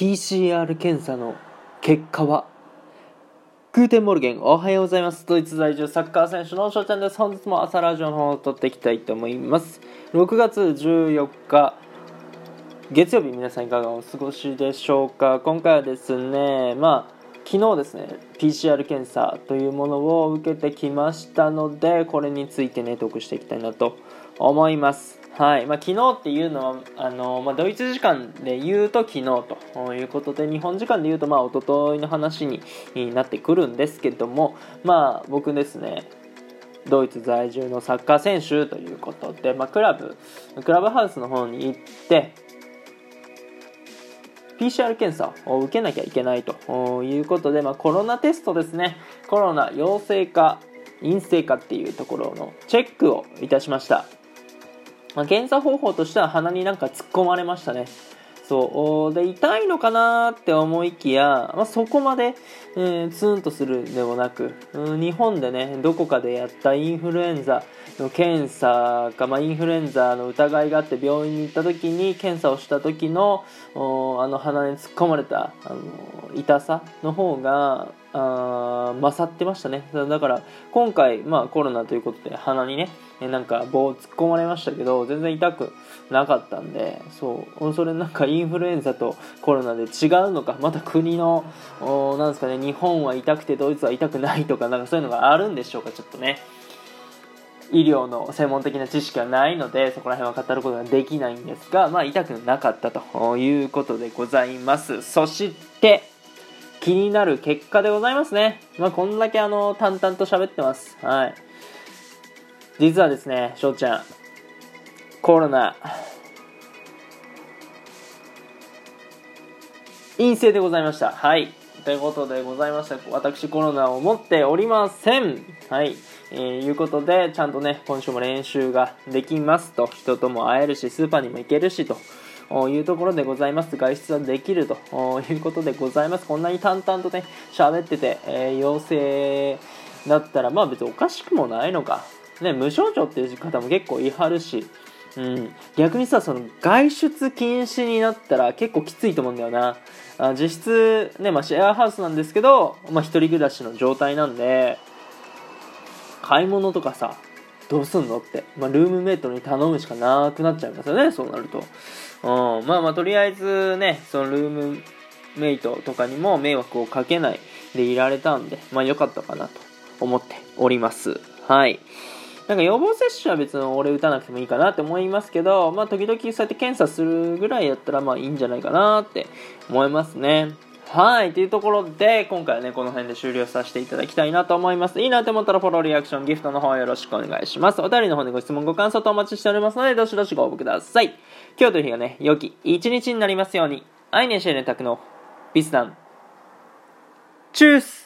PCR 検査の結果は Guten Morgen おはようございます。ドイツ在住サッカー選手の翔ちゃんです。本日も朝ラジオの方を撮っていきたいと思います。6月14日月曜日皆さんいかがお過ごしでしょうか？今回はですねまあ昨日ですね PCR 検査というものを受けてきましたのでこれについてねトークしていきたいなと思います。はい。まあ、昨日っていうのはあの、まあ、ドイツ時間で言うと昨日ということで日本時間で言うと、まあ、一昨日の話になってくるんですけども、まあ、僕ですねドイツ在住のサッカー選手ということで、まあ、クラブクラブハウスの方に行って PCR 検査を受けなきゃいけないということで、まあ、コロナテストですね。コロナ陽性か陰性かっていうところのチェックをいたしました、検査方法としては鼻になんか突っ込まれましたね。そうで痛いのかなって思いきや、まあ、そこまで、えー、ツーンとするでもなく、うん、日本でねどこかでやったインフルエンザの検査か、まあ、インフルエンザの疑いがあって病院に行った時に検査をした時のあの鼻に突っ込まれたあの痛さの方があ勝ってましたね。だから今回、まあ、コロナということで鼻にねなんか棒を突っ込まれましたけど全然痛くなかったんでそう。それなんかインフルエンザとコロナで違うのかまた国のなんですかね日本は痛くてドイツは痛くないとかなんかそういうのがあるんでしょうかちょっとね。医療の専門的な知識はないのでそこら辺は語ることができないんですがまあ痛くなかったということでございます。そして気になる結果でございますねまあこんだけあの淡々と喋ってますはい実はですね、翔ちゃん、コロナ、陰性でございました。はい。ということでございました。私コロナを持っておりません。はい。えー、いうことで、ちゃんとね、今週も練習ができますと、人とも会えるし、スーパーにも行けるしと。いうところでございます。外出はできるということでございます。こんなに淡々とね、喋ってて、えー、陽性だったら、まあ別におかしくもないのか。ね、無症状っていう方も結構いはるし、うん、逆にさその外出禁止になったら結構きついと思うんだよなあ実質ね、まあ、シェアハウスなんですけど、まあ、一人暮らしの状態なんで買い物とかさどうすんのって、まあ、ルームメイトに頼むしかなくなっちゃいますよねそうなると、うん、まあまあとりあえずねそのルームメイトとかにも迷惑をかけないでいられたんでまあ良かったかなと思っております。はい。なんか予防接種は別に俺打たなくてもいいかなって思いますけど、まあ時々そうやって検査するぐらいやったらまあいいんじゃないかなって思いますね。はい。というところで、今回はね、この辺で終了させていただきたいなと思います。いいなと思ったらフォロー、リアクション、ギフトの方よろしくお願いします。お便りの方でご質問、ご感想とお待ちしておりますので、どしどしご応募ください。今日という日がね、良き一日になりますように。アイネシエレタクのビスダン。チュース